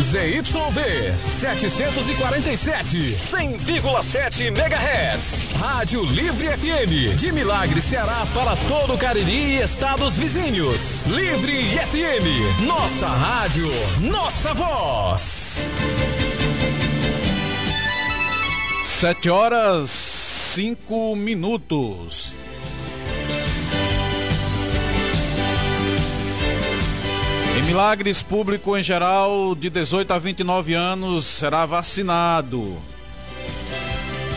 ZYV 747, 100,7 MHz. Rádio Livre FM, de Milagre, Ceará para todo o Cariri e estados vizinhos. Livre FM, nossa rádio, nossa voz. Sete horas, cinco minutos. Em Milagres, público em geral de 18 a 29 anos será vacinado.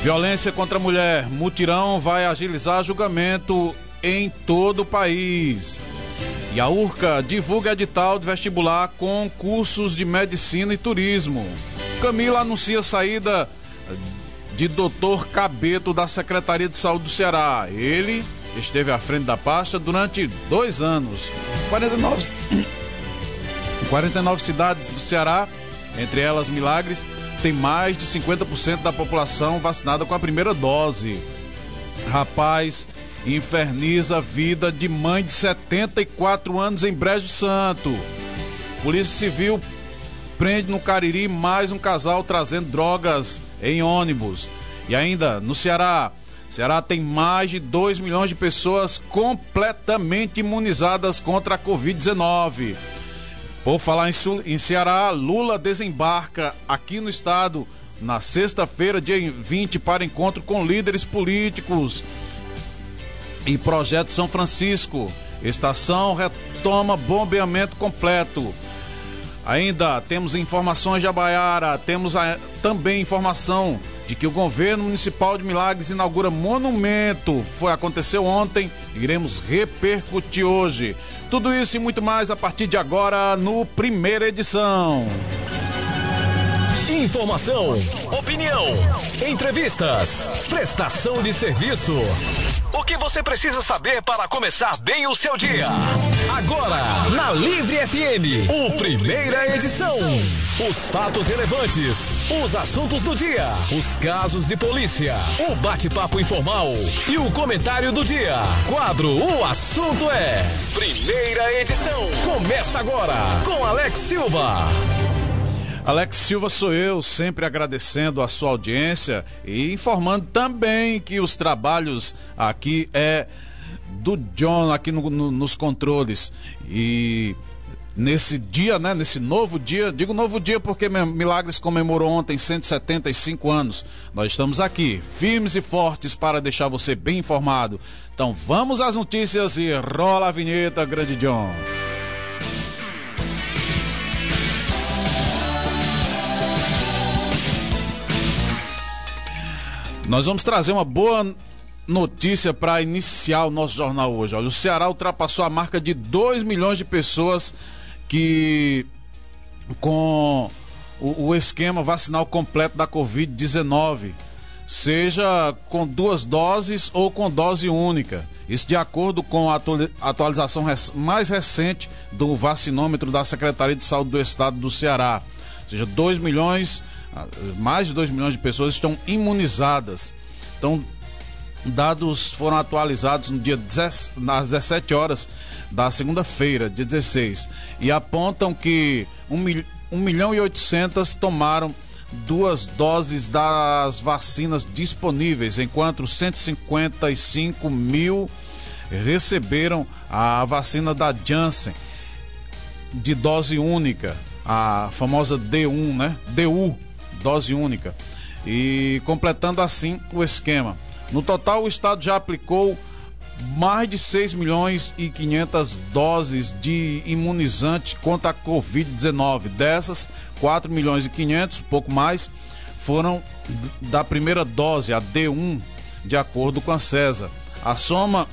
Violência contra a mulher. Mutirão vai agilizar julgamento em todo o país. E a URCA divulga edital de vestibular com cursos de medicina e turismo. Camila anuncia saída de Dr. Cabeto da Secretaria de Saúde do Ceará. Ele esteve à frente da pasta durante dois anos. 49, 49 cidades do Ceará, entre elas Milagres, tem mais de 50% da população vacinada com a primeira dose. Rapaz, inferniza a vida de mãe de 74 anos em Brejo Santo. Polícia Civil prende no Cariri mais um casal trazendo drogas em ônibus. E ainda no Ceará, Ceará tem mais de 2 milhões de pessoas completamente imunizadas contra a Covid-19. Por falar em, Sul, em Ceará, Lula desembarca aqui no estado na sexta-feira, dia 20, para encontro com líderes políticos. E Projeto São Francisco. Estação retoma bombeamento completo. Ainda temos informações de Abaiara, temos a, também informação de que o governo municipal de Milagres inaugura monumento. Foi aconteceu ontem, iremos repercutir hoje. Tudo isso e muito mais a partir de agora no primeira edição. Informação, opinião, entrevistas, prestação de serviço. O que você precisa saber para começar bem o seu dia? Agora, na Livre FM, o primeira edição. Os fatos relevantes, os assuntos do dia, os casos de polícia, o bate-papo informal e o comentário do dia. Quadro O Assunto é. Primeira edição. Começa agora com Alex Silva. Alex Silva sou eu, sempre agradecendo a sua audiência e informando também que os trabalhos aqui é do John aqui no, no, nos controles e nesse dia, né, nesse novo dia, digo novo dia porque Milagres comemorou ontem 175 anos. Nós estamos aqui, firmes e fortes para deixar você bem informado. Então vamos às notícias e rola a vinheta, grande John. Nós vamos trazer uma boa notícia para iniciar o nosso jornal hoje. Olha, o Ceará ultrapassou a marca de 2 milhões de pessoas que com o, o esquema vacinal completo da Covid-19, seja com duas doses ou com dose única. Isso de acordo com a atualização mais recente do vacinômetro da Secretaria de Saúde do Estado do Ceará. Ou seja, 2 milhões mais de 2 milhões de pessoas estão imunizadas. Então, dados foram atualizados no dia nas 17 horas da segunda-feira, dia 16, e apontam que 1, mil, 1 milhão e 800 tomaram duas doses das vacinas disponíveis, enquanto 155 mil receberam a vacina da Janssen de dose única, a famosa D1, né? DU dose única, e completando assim o esquema. No total, o Estado já aplicou mais de 6 milhões e 500 doses de imunizante contra a Covid-19. Dessas, 4 milhões e 500, pouco mais, foram da primeira dose, a D1, de acordo com a CESA. A soma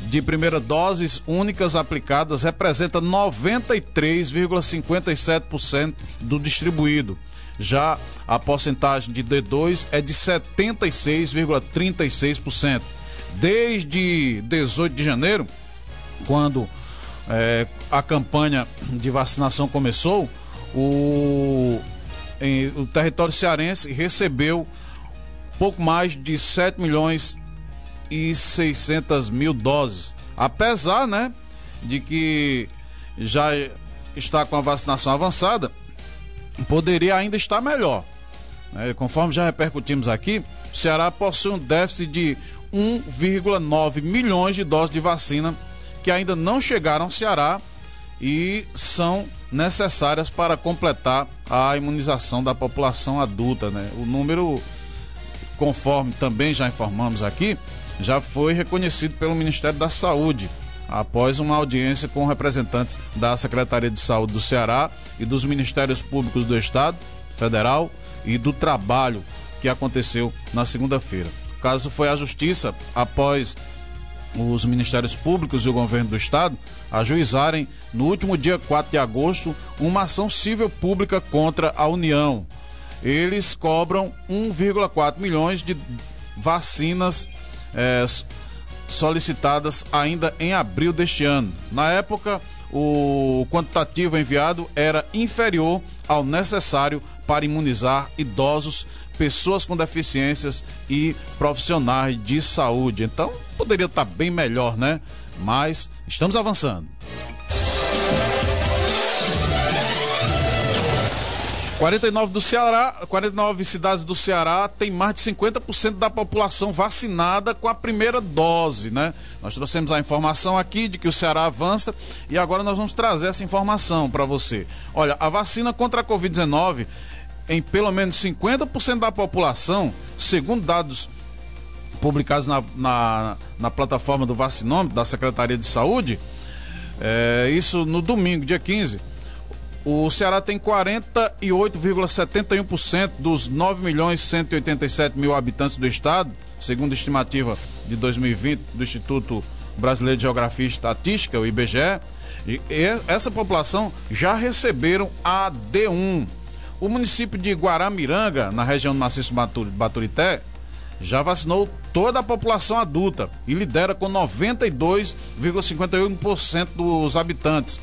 de primeira doses únicas aplicadas representa 93,57% do distribuído. Já a porcentagem de D2 é de 76,36%. Desde 18 de janeiro, quando é, a campanha de vacinação começou, o, em, o território cearense recebeu pouco mais de 7 milhões e 600 mil doses. Apesar, né, de que já está com a vacinação avançada, poderia ainda estar melhor. Né? Conforme já repercutimos aqui, o Ceará possui um déficit de 1,9 milhões de doses de vacina que ainda não chegaram ao Ceará e são necessárias para completar a imunização da população adulta. Né? O número, conforme também já informamos aqui, já foi reconhecido pelo Ministério da Saúde após uma audiência com representantes da Secretaria de Saúde do Ceará e dos Ministérios Públicos do Estado, Federal e do Trabalho, que aconteceu na segunda-feira. O caso foi à Justiça após os Ministérios Públicos e o Governo do Estado ajuizarem, no último dia 4 de agosto, uma ação civil pública contra a União. Eles cobram 1,4 milhões de vacinas é, solicitadas ainda em abril deste ano. Na época, o quantitativo enviado era inferior ao necessário para imunizar idosos, pessoas com deficiências e profissionais de saúde. Então, poderia estar bem melhor, né? Mas estamos avançando. 49 do Ceará, 49 cidades do Ceará tem mais de 50% da população vacinada com a primeira dose, né? Nós trouxemos a informação aqui de que o Ceará avança e agora nós vamos trazer essa informação para você. Olha, a vacina contra a Covid-19 em pelo menos 50% da população, segundo dados publicados na, na, na plataforma do vacinômetro da Secretaria de Saúde, é, isso no domingo, dia 15 o Ceará tem 48,71% dos 9 milhões 187 mil habitantes do estado, segundo a estimativa de 2020 do Instituto Brasileiro de Geografia e Estatística, o IBGE. E essa população já receberam a D1. O município de Guaramiranga, na região do Maciço Baturité, já vacinou toda a população adulta e lidera com 92,51% dos habitantes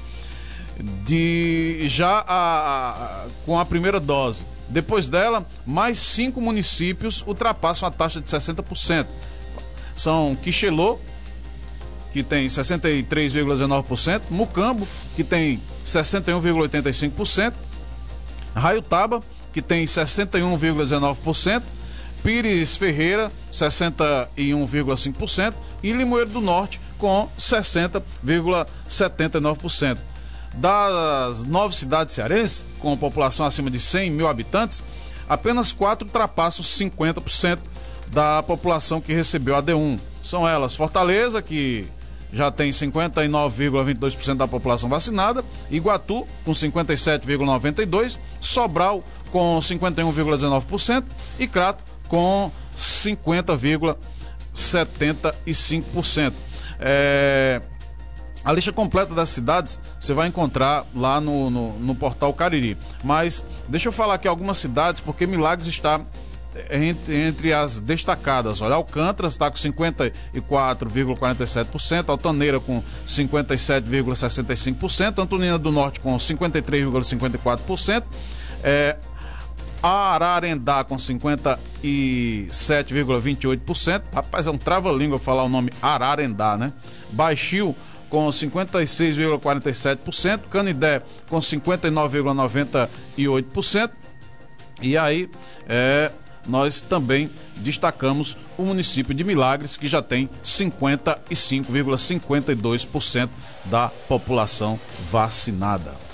de já a, a, com a primeira dose. Depois dela, mais cinco municípios ultrapassam a taxa de 60%. São Quixelô, que tem 63,19%, Mucambo, que tem 61,85%, Raiutaba, que tem 61,19%, Pires Ferreira, 61,5% e Limoeiro do Norte, com 60,79%. Das nove cidades cearenses, com população acima de 100 mil habitantes, apenas quatro ultrapassam 50% da população que recebeu a D1. São elas Fortaleza, que já tem 59,22% da população vacinada, Iguatu com 57,92%, Sobral com 51,19% e Crato com 50,75%. É, a lista completa das cidades você vai encontrar lá no, no, no, portal Cariri. Mas deixa eu falar aqui algumas cidades, porque Milagres está entre, entre as destacadas. Olha, Alcântara está com 54,47%, Altaneira com 57,65%, Antonina do Norte com 53,54%, é, Ararendá com 57,28%. Rapaz, é um trava-língua falar o nome Ararendá, né? Baixio com 56,47%, Canidé com 59,98%. E aí, é, nós também destacamos o município de Milagres, que já tem 55,52% da população vacinada.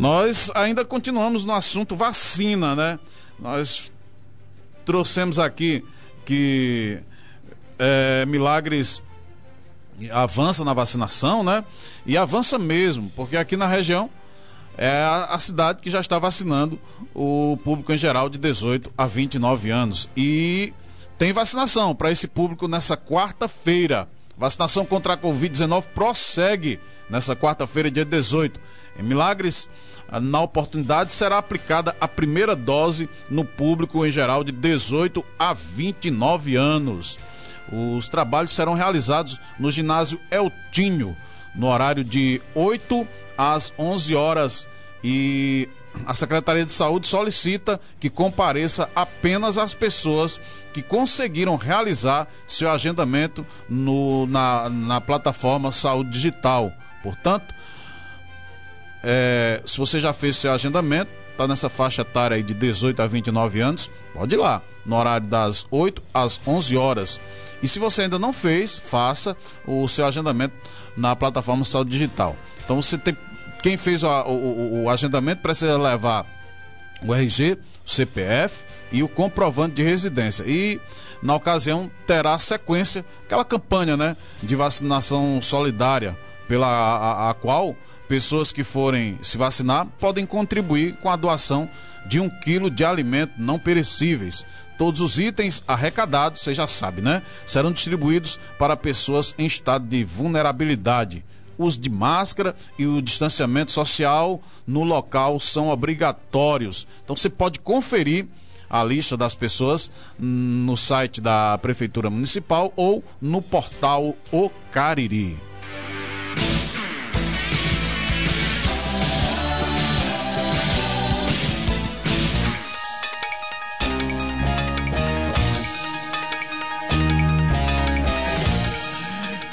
Nós ainda continuamos no assunto vacina, né? Nós trouxemos aqui que é, Milagres avança na vacinação, né? E avança mesmo, porque aqui na região é a, a, cidade que já está vacinando o público em geral de 18 a 29 anos. E tem vacinação para esse público nessa quarta-feira. Vacinação contra a Covid-19 prossegue nessa quarta-feira, dia 18. Em Milagres, na oportunidade, será aplicada a primeira dose no público em geral de 18 a 29 anos. Os trabalhos serão realizados no ginásio Eltinho, no horário de 8 às 11 horas e a Secretaria de Saúde solicita que compareça apenas as pessoas que conseguiram realizar seu agendamento no, na, na plataforma Saúde Digital. Portanto, é, se você já fez seu agendamento, está nessa faixa etária aí de 18 a 29 anos, pode ir lá, no horário das 8 às 11 horas. E se você ainda não fez, faça o seu agendamento na plataforma Saúde Digital. Então você tem quem fez o, o, o agendamento precisa levar o RG, o CPF e o comprovante de residência. E na ocasião terá sequência aquela campanha, né, de vacinação solidária pela a, a, qual pessoas que forem se vacinar podem contribuir com a doação de um quilo de alimento não perecíveis. Todos os itens arrecadados, você já sabe, né? Serão distribuídos para pessoas em estado de vulnerabilidade uso de máscara e o distanciamento social no local são obrigatórios. Então você pode conferir a lista das pessoas no site da Prefeitura Municipal ou no portal O Cariri.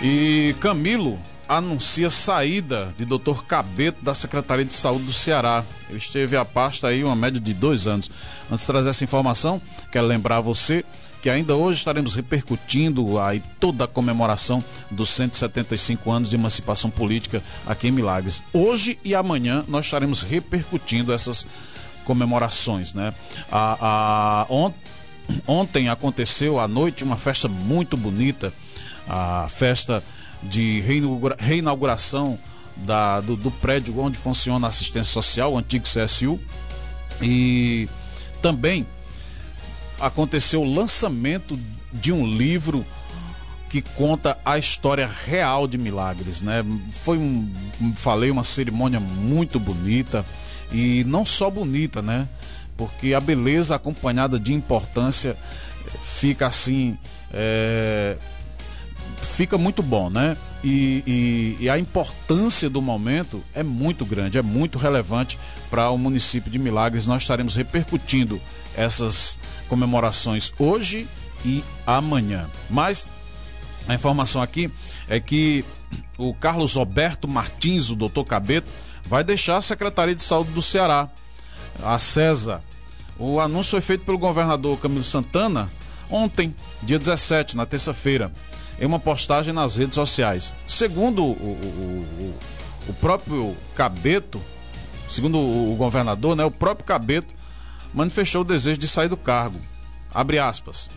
E Camilo anuncia saída de Dr. Cabeto da Secretaria de Saúde do Ceará. Ele esteve a pasta aí uma média de dois anos. Antes de trazer essa informação, quero lembrar a você que ainda hoje estaremos repercutindo aí toda a comemoração dos 175 anos de emancipação política aqui em Milagres. Hoje e amanhã nós estaremos repercutindo essas comemorações, né? A, a, ont, ontem aconteceu à noite uma festa muito bonita, a festa de reinauguração da, do, do, prédio onde funciona a assistência social, o antigo CSU. E também aconteceu o lançamento de um livro que conta a história real de Milagres, né? Foi um, falei, uma cerimônia muito bonita e não só bonita, né? Porque a beleza acompanhada de importância fica assim, é, fica muito bom, né? E, e, e, a importância do momento é muito grande, é muito relevante para o município de Milagres. Nós estaremos repercutindo essas comemorações hoje e amanhã. Mas a informação aqui é que o Carlos Roberto Martins, o doutor Cabeto, vai deixar a Secretaria de Saúde do Ceará, a CESA. O anúncio foi feito pelo governador Camilo Santana ontem, dia 17, na terça-feira em uma postagem nas redes sociais. Segundo o, o, o, o próprio Cabeto, segundo o governador, né, o próprio Cabeto manifestou o desejo de sair do cargo. Abre aspas.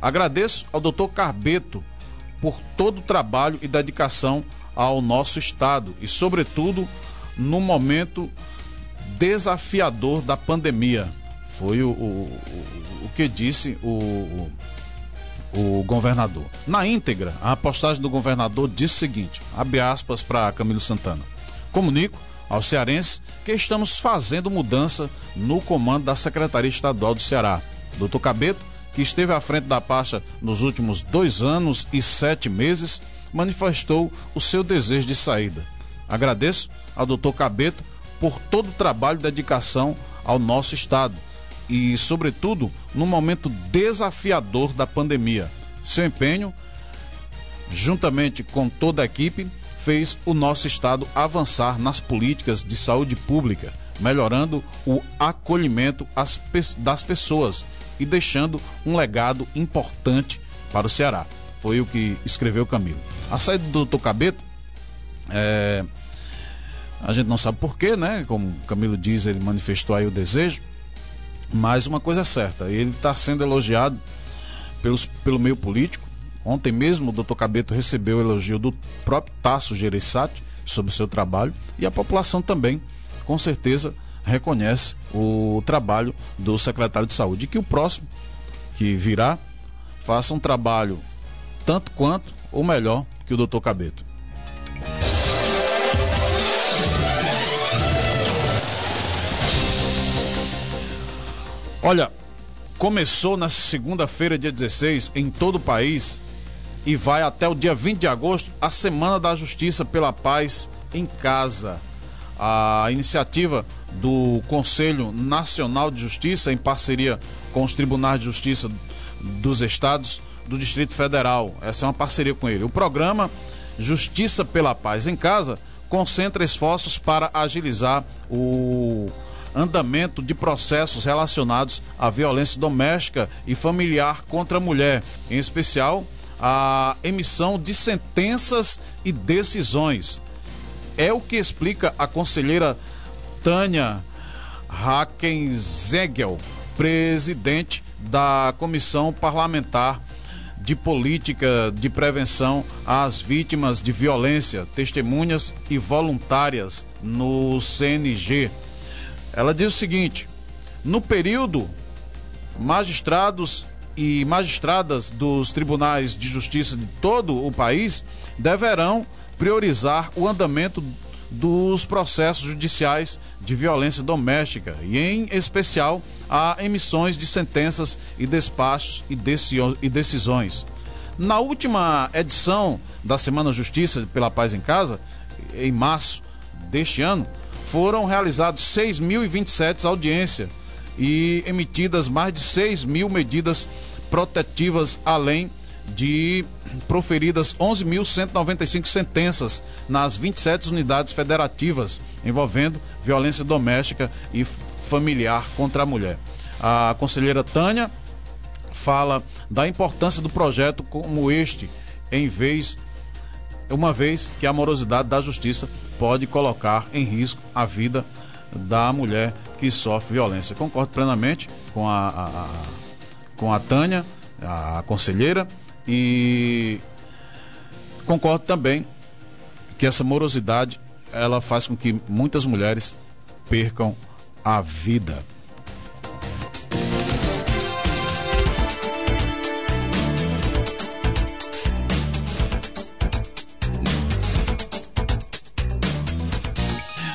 Agradeço ao doutor Carbeto por todo o trabalho e dedicação ao nosso Estado e, sobretudo, no momento desafiador da pandemia. Foi o, o, o, o que disse o, o governador. Na íntegra, a postagem do governador diz o seguinte: abre aspas para Camilo Santana. Comunico aos cearenses que estamos fazendo mudança no comando da Secretaria Estadual do Ceará. Doutor Cabeto, que esteve à frente da pasta nos últimos dois anos e sete meses, manifestou o seu desejo de saída. Agradeço ao doutor Cabeto por todo o trabalho e dedicação ao nosso Estado e, sobretudo, no momento desafiador da pandemia. Seu empenho, juntamente com toda a equipe, fez o nosso estado avançar nas políticas de saúde pública, melhorando o acolhimento das pessoas e deixando um legado importante para o Ceará. Foi o que escreveu Camilo. A saída do doutor Cabeto, é, a gente não sabe porquê, né? Como Camilo diz, ele manifestou aí o desejo. Mas uma coisa é certa, ele está sendo elogiado pelos, pelo meio político. Ontem mesmo o doutor Cabeto recebeu o elogio do próprio Tasso Gereissati sobre o seu trabalho e a população também, com certeza, reconhece o trabalho do secretário de saúde. E que o próximo, que virá, faça um trabalho tanto quanto ou melhor que o doutor Cabeto. Olha, começou na segunda-feira, dia 16, em todo o país e vai até o dia 20 de agosto a Semana da Justiça pela Paz em Casa. a iniciativa do Conselho Nacional de Justiça, em parceria com os Tribunais de Justiça dos Estados do Distrito Federal. Essa é uma parceria com ele. O programa Justiça pela Paz em Casa concentra esforços para agilizar o andamento de processos relacionados à violência doméstica e familiar contra a mulher, em especial a emissão de sentenças e decisões. É o que explica a conselheira Tânia Hackenzegel, presidente da Comissão Parlamentar de Política de Prevenção às Vítimas de Violência, Testemunhas e Voluntárias no CNG. Ela diz o seguinte: no período, magistrados e magistradas dos tribunais de justiça de todo o país deverão priorizar o andamento dos processos judiciais de violência doméstica e, em especial, a emissões de sentenças e despachos e decisões. Na última edição da Semana Justiça pela Paz em Casa, em março deste ano, foram realizados 6.027 audiências e emitidas mais de 6 mil medidas protetivas, além de proferidas 11.195 sentenças nas 27 unidades federativas envolvendo violência doméstica e familiar contra a mulher. A conselheira Tânia fala da importância do projeto como este, em vez uma vez que a morosidade da justiça pode colocar em risco a vida da mulher que sofre violência. Concordo plenamente com a, a, a com a Tânia, a conselheira, e concordo também que essa morosidade ela faz com que muitas mulheres percam a vida.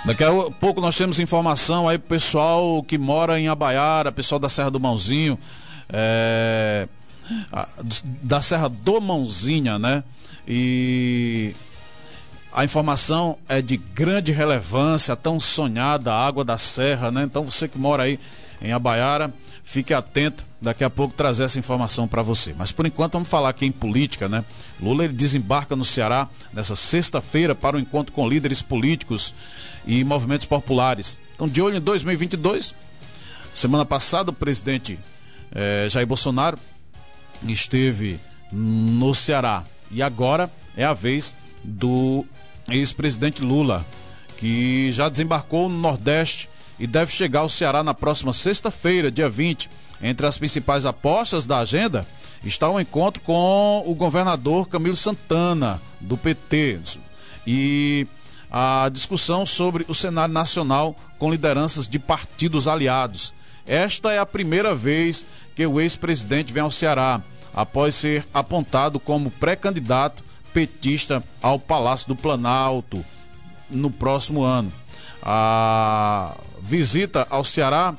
Daqui a pouco nós temos informação aí pro pessoal que mora em Abaiara, pessoal da Serra do Mãozinho, é, da Serra do Mãozinha, né? E a informação é de grande relevância, tão sonhada água da serra, né? Então você que mora aí em Abaiara, fique atento, daqui a pouco trazer essa informação para você. Mas por enquanto vamos falar aqui em política, né? Lula desembarca no Ceará nessa sexta-feira para o um encontro com líderes políticos e movimentos populares. Então, de olho em 2022, semana passada o presidente eh, Jair Bolsonaro esteve no Ceará e agora é a vez do ex-presidente Lula, que já desembarcou no Nordeste e deve chegar ao Ceará na próxima sexta-feira, dia 20. Entre as principais apostas da agenda está o um encontro com o governador Camilo Santana, do PT, e a discussão sobre o cenário nacional com lideranças de partidos aliados. Esta é a primeira vez que o ex-presidente vem ao Ceará, após ser apontado como pré-candidato petista ao Palácio do Planalto no próximo ano. A visita ao Ceará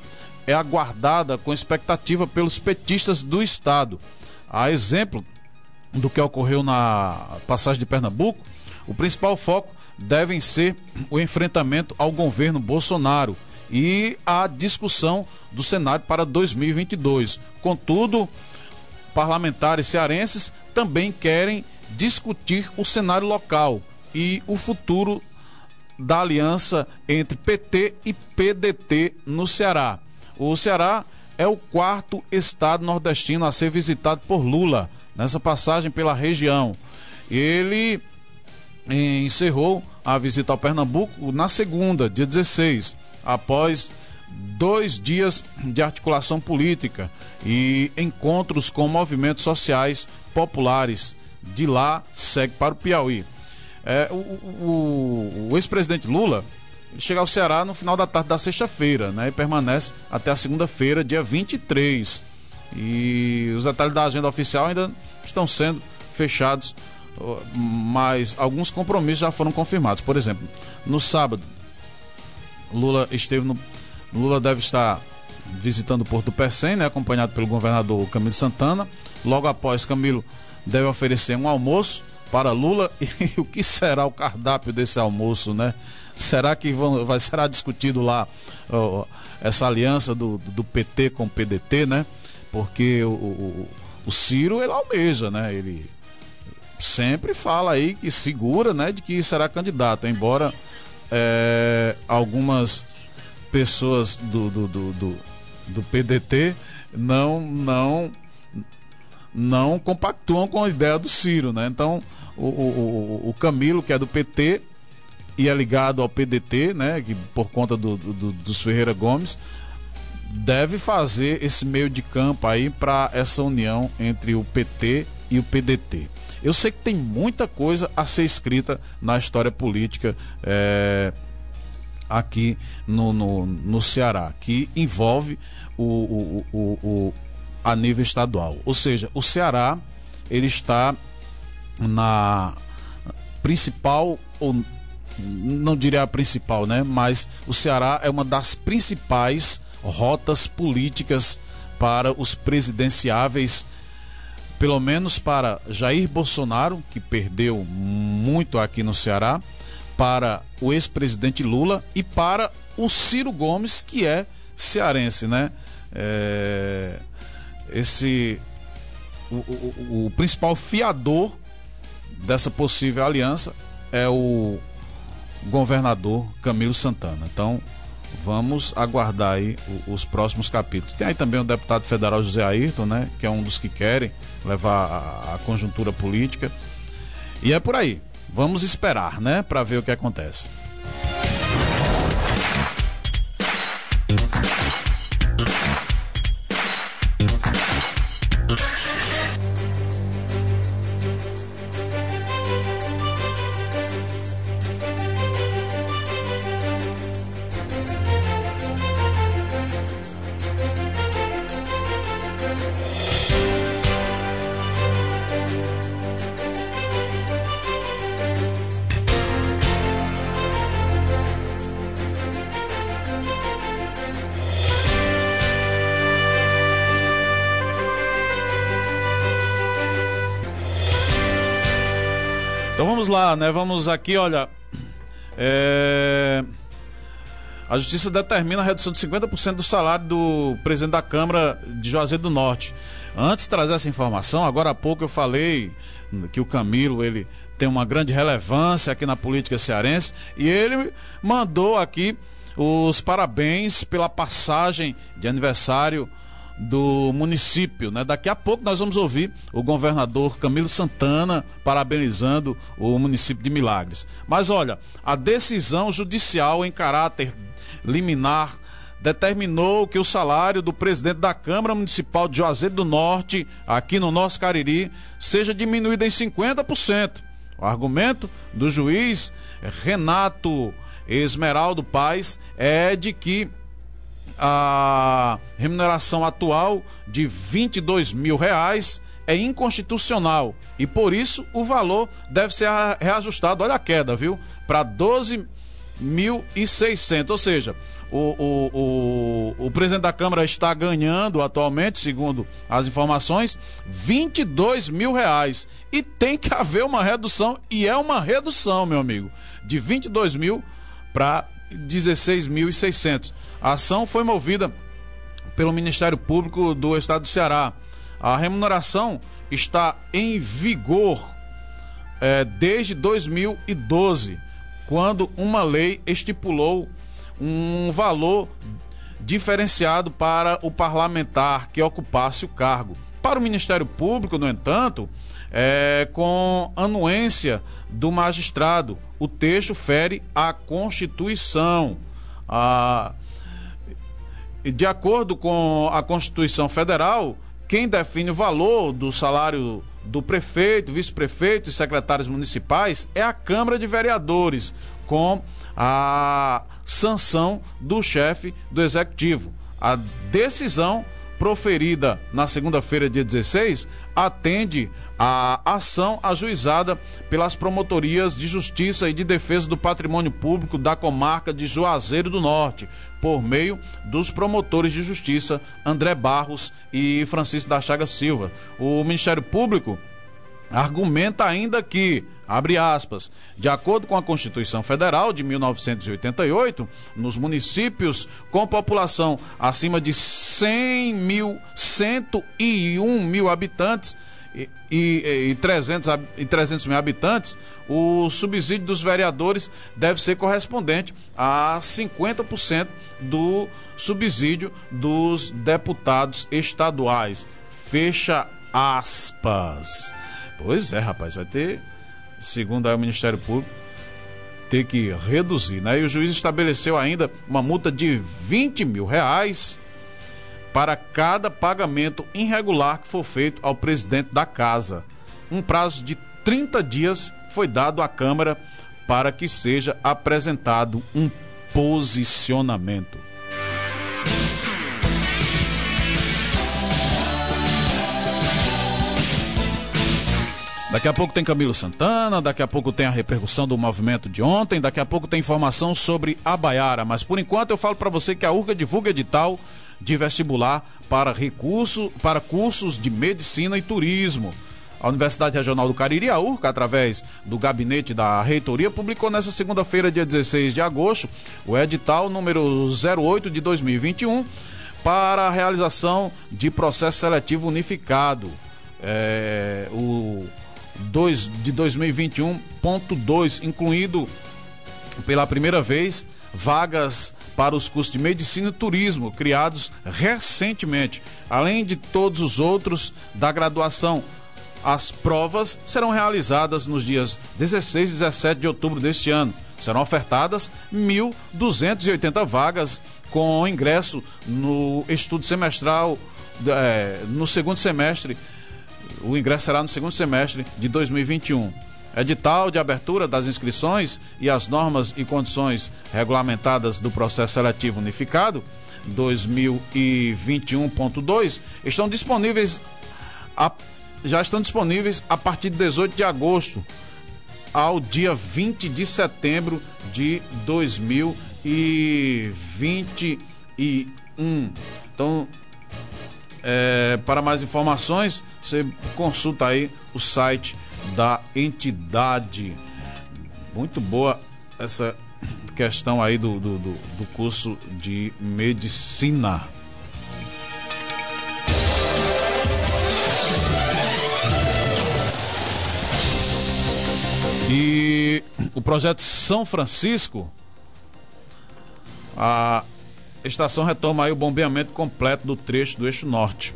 é aguardada com expectativa pelos petistas do estado. A exemplo do que ocorreu na passagem de Pernambuco, o principal foco devem ser o enfrentamento ao governo Bolsonaro e a discussão do cenário para 2022. Contudo, parlamentares cearenses também querem discutir o cenário local e o futuro da aliança entre PT e PDT no Ceará. O Ceará é o quarto estado nordestino a ser visitado por Lula nessa passagem pela região. Ele encerrou a visita ao Pernambuco na segunda, dia 16, após dois dias de articulação política e encontros com movimentos sociais populares. De lá segue para o Piauí. É, o, o, o ex-presidente Lula chega ao Ceará no final da tarde da sexta-feira, né? E permanece até a segunda-feira, dia 23. E os detalhes da agenda oficial ainda estão sendo fechados, mas alguns compromissos já foram confirmados. Por exemplo, no sábado, Lula esteve no. Lula deve estar visitando o Porto Pecém, né? Acompanhado pelo governador Camilo Santana. Logo após, Camilo deve oferecer um almoço para Lula e o que será o cardápio desse almoço, né? Será que vão, vai, será discutido lá essa aliança do, do PT com o PDT, né? Porque o, o, o Ciro, ele almeja, né? Ele sempre fala aí que segura, né? De que será candidato, embora é, algumas pessoas do, do, do, do, do PDT não, não não compactuam com a ideia do Ciro, né? Então, o, o, o Camilo, que é do PT e é ligado ao PDT, né? Que por conta do, do, dos Ferreira Gomes, deve fazer esse meio de campo aí para essa união entre o PT e o PDT. Eu sei que tem muita coisa a ser escrita na história política é, aqui no, no, no, Ceará, que envolve o, o, o, o, a nível estadual. Ou seja, o Ceará ele está na principal ou não diria a principal, né? Mas o Ceará é uma das principais rotas políticas para os presidenciáveis, pelo menos para Jair Bolsonaro, que perdeu muito aqui no Ceará, para o ex-presidente Lula e para o Ciro Gomes, que é cearense, né? É esse o, o, o, principal fiador dessa possível aliança é o governador Camilo Santana. Então, vamos aguardar aí os próximos capítulos. Tem aí também o deputado federal José Ayrton, né, que é um dos que querem levar a, a conjuntura política. E é por aí. Vamos esperar, né, para ver o que acontece. Né? Vamos aqui, olha. É... A justiça determina a redução de 50% do salário do presidente da Câmara de Juazeiro do Norte. Antes de trazer essa informação, agora há pouco eu falei que o Camilo ele tem uma grande relevância aqui na política cearense e ele mandou aqui os parabéns pela passagem de aniversário do município. Né? Daqui a pouco nós vamos ouvir o governador Camilo Santana parabenizando o município de Milagres. Mas olha, a decisão judicial em caráter liminar determinou que o salário do presidente da Câmara Municipal de Juazeiro do Norte, aqui no nosso Cariri, seja diminuído em 50%. O argumento do juiz Renato Esmeraldo Paz é de que a remuneração atual de 22 mil reais é inconstitucional e por isso o valor deve ser reajustado, olha a queda, viu? Para 12.600, ou seja, o, o, o, o presidente da Câmara está ganhando atualmente, segundo as informações, 22 mil reais. E tem que haver uma redução, e é uma redução, meu amigo, de 22 mil para 16.600. A ação foi movida pelo Ministério Público do Estado do Ceará. A remuneração está em vigor é, desde 2012, quando uma lei estipulou um valor diferenciado para o parlamentar que ocupasse o cargo. Para o Ministério Público, no entanto, é, com anuência do magistrado, o texto fere a Constituição. A, de acordo com a Constituição Federal, quem define o valor do salário do prefeito, vice-prefeito e secretários municipais é a Câmara de Vereadores, com a sanção do chefe do executivo. A decisão proferida na segunda-feira, dia 16, atende à ação ajuizada pelas promotorias de justiça e de defesa do patrimônio público da comarca de Juazeiro do Norte, por meio dos promotores de justiça André Barros e Francisco da Chaga Silva. O Ministério Público argumenta ainda que Abre aspas. De acordo com a Constituição Federal de 1988, nos municípios com população acima de 100 mil, 101 mil habitantes e, e, e, 300, e 300 mil habitantes, o subsídio dos vereadores deve ser correspondente a 50% do subsídio dos deputados estaduais. Fecha aspas. Pois é, rapaz, vai ter segundo o Ministério Público, ter que reduzir. Né? E o juiz estabeleceu ainda uma multa de 20 mil reais para cada pagamento irregular que for feito ao presidente da casa. Um prazo de 30 dias foi dado à Câmara para que seja apresentado um posicionamento. Daqui a pouco tem Camilo Santana, daqui a pouco tem a repercussão do movimento de ontem, daqui a pouco tem informação sobre a Baiara, mas por enquanto eu falo para você que a URGA divulga edital de vestibular para recurso, para cursos de medicina e turismo. A Universidade Regional do Cariri, a URCA, através do gabinete da reitoria, publicou nesta segunda-feira, dia 16 de agosto, o edital número 08 de 2021 para a realização de processo seletivo unificado. É, o 2 de 2021.2, incluindo pela primeira vez vagas para os cursos de medicina e turismo criados recentemente, além de todos os outros da graduação. As provas serão realizadas nos dias 16 e 17 de outubro deste ano. Serão ofertadas 1.280 vagas com ingresso no estudo semestral é, no segundo semestre o ingresso será no segundo semestre de 2021. Edital de abertura das inscrições e as normas e condições regulamentadas do processo seletivo unificado 2021.2 estão disponíveis a, já estão disponíveis a partir de 18 de agosto ao dia 20 de setembro de 2021. Então, é, para mais informações, você consulta aí o site da entidade. Muito boa essa questão aí do, do, do, do curso de medicina. E o projeto São Francisco, a estação retoma o bombeamento completo do trecho do eixo norte.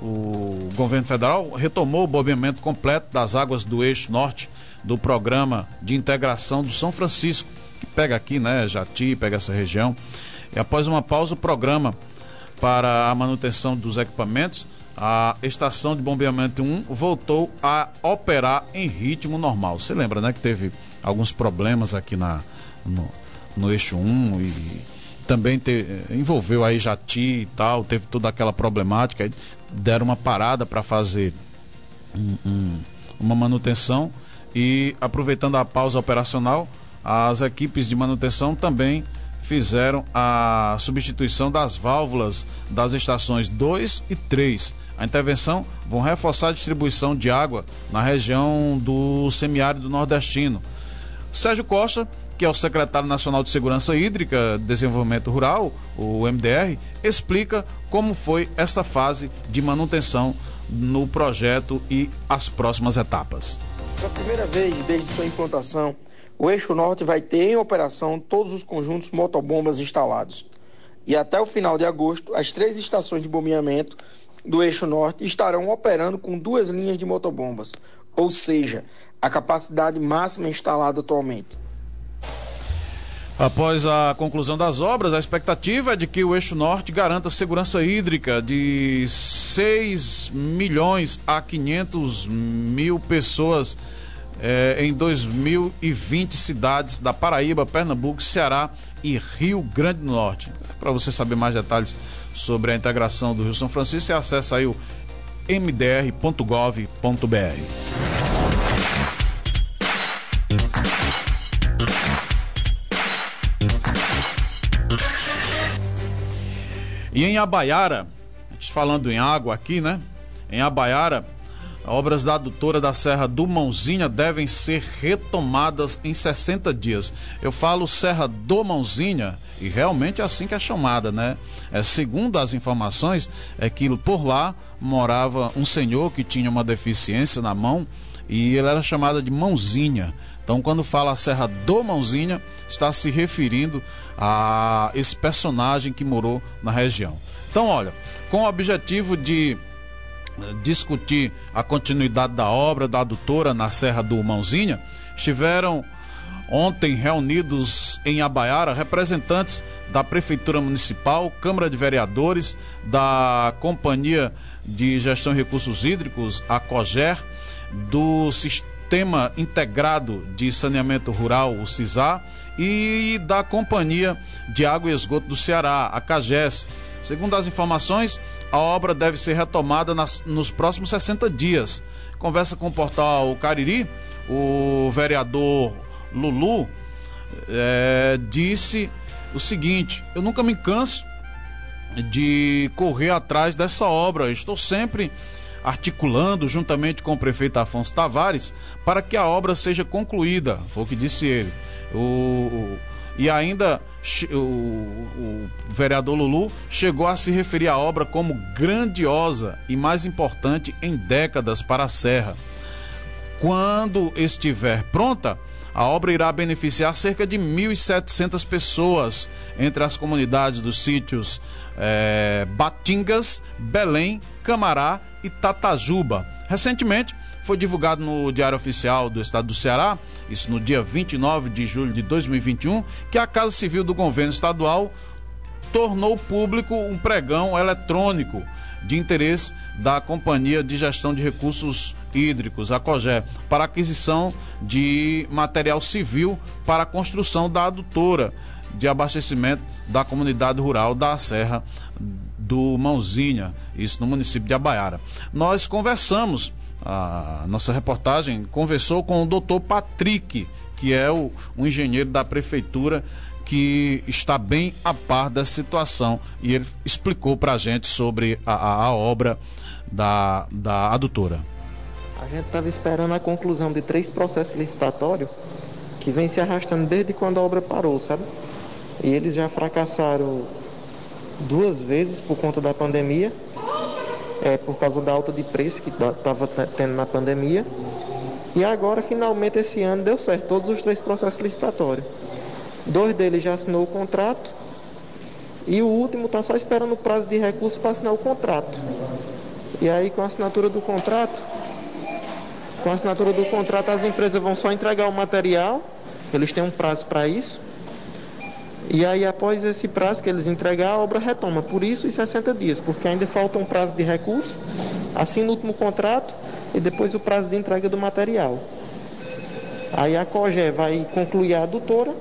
O governo federal retomou o bombeamento completo das águas do eixo norte do programa de integração do São Francisco, que pega aqui, né, Jati, pega essa região. E após uma pausa, o programa para a manutenção dos equipamentos, a estação de bombeamento 1 voltou a operar em ritmo normal. Você lembra, né, que teve alguns problemas aqui na, no, no eixo 1 e também te, envolveu aí Jati e tal, teve toda aquela problemática, deram uma parada para fazer um, um, uma manutenção e aproveitando a pausa operacional, as equipes de manutenção também fizeram a substituição das válvulas das estações 2 e 3. A intervenção vão reforçar a distribuição de água na região do semiárido nordestino. Sérgio Costa que é o secretário nacional de Segurança Hídrica, Desenvolvimento Rural, o MDR, explica como foi essa fase de manutenção no projeto e as próximas etapas. Pela primeira vez desde sua implantação, o Eixo Norte vai ter em operação todos os conjuntos motobombas instalados. E até o final de agosto, as três estações de bombeamento do Eixo Norte estarão operando com duas linhas de motobombas, ou seja, a capacidade máxima instalada atualmente. Após a conclusão das obras, a expectativa é de que o Eixo Norte garanta segurança hídrica de 6 milhões a 500 mil pessoas eh, em 2020 cidades da Paraíba, Pernambuco, Ceará e Rio Grande do Norte. Para você saber mais detalhes sobre a integração do Rio São Francisco, você acessa aí o mdr.gov.br. E em Abaiara, falando em água aqui, né? Em Abaiara, Obras da adutora da Serra do Mãozinha devem ser retomadas em 60 dias. Eu falo Serra do Mãozinha e realmente é assim que é chamada, né? É, segundo as informações, é que por lá morava um senhor que tinha uma deficiência na mão e ele era chamada de Mãozinha. Então, quando fala a Serra do Mãozinha, está se referindo a esse personagem que morou na região. Então, olha, com o objetivo de discutir a continuidade da obra da adutora na Serra do Mãozinha, estiveram ontem reunidos em Abaiara representantes da Prefeitura Municipal, Câmara de Vereadores, da Companhia de Gestão de Recursos Hídricos, a COGER, do Sistema Integrado de Saneamento Rural, o CISA, e da Companhia de Água e Esgoto do Ceará, a CAGES. Segundo as informações, a obra deve ser retomada nas, nos próximos 60 dias. Conversa com o portal Cariri, o vereador Lulu é, disse o seguinte: Eu nunca me canso de correr atrás dessa obra. Estou sempre articulando juntamente com o prefeito Afonso Tavares para que a obra seja concluída. Foi o que disse ele. O, e ainda o, o, vereador Lulu chegou a se referir à obra como grandiosa e mais importante em décadas para a Serra. Quando estiver pronta, a obra irá beneficiar cerca de 1.700 pessoas entre as comunidades dos sítios é, Batingas, Belém, Camará Tatajuba. Recentemente, foi divulgado no Diário Oficial do Estado do Ceará, isso no dia 29 de julho de 2021, que a Casa Civil do Governo Estadual tornou público um pregão eletrônico de interesse da Companhia de Gestão de Recursos Hídricos, a COGÉ, para aquisição de material civil para a construção da adutora de abastecimento da comunidade rural da Serra do Mãozinha, isso no município de Abaiara. Nós conversamos, a nossa reportagem conversou com o doutor Patrick, que é o, um engenheiro da prefeitura que está bem a par da situação e ele explicou para a gente sobre a, a, a, obra da, da adutora. A gente estava esperando a conclusão de três processos licitatórios que vem se arrastando desde quando a obra parou, sabe? E eles já fracassaram duas vezes por conta da pandemia, é, por causa da alta de preço que estava tendo na pandemia. E agora, finalmente, esse ano deu certo, todos os três processos licitatórios. Dois deles já assinou o contrato e o último está só esperando o prazo de recurso para assinar o contrato. E aí com a assinatura do contrato, com a assinatura do contrato as empresas vão só entregar o material, eles têm um prazo para isso. E aí após esse prazo que eles entregar, a obra retoma. Por isso, em 60 dias, porque ainda falta um prazo de recurso, assina o último contrato e depois o prazo de entrega do material. Aí a COGÉ vai concluir a adutora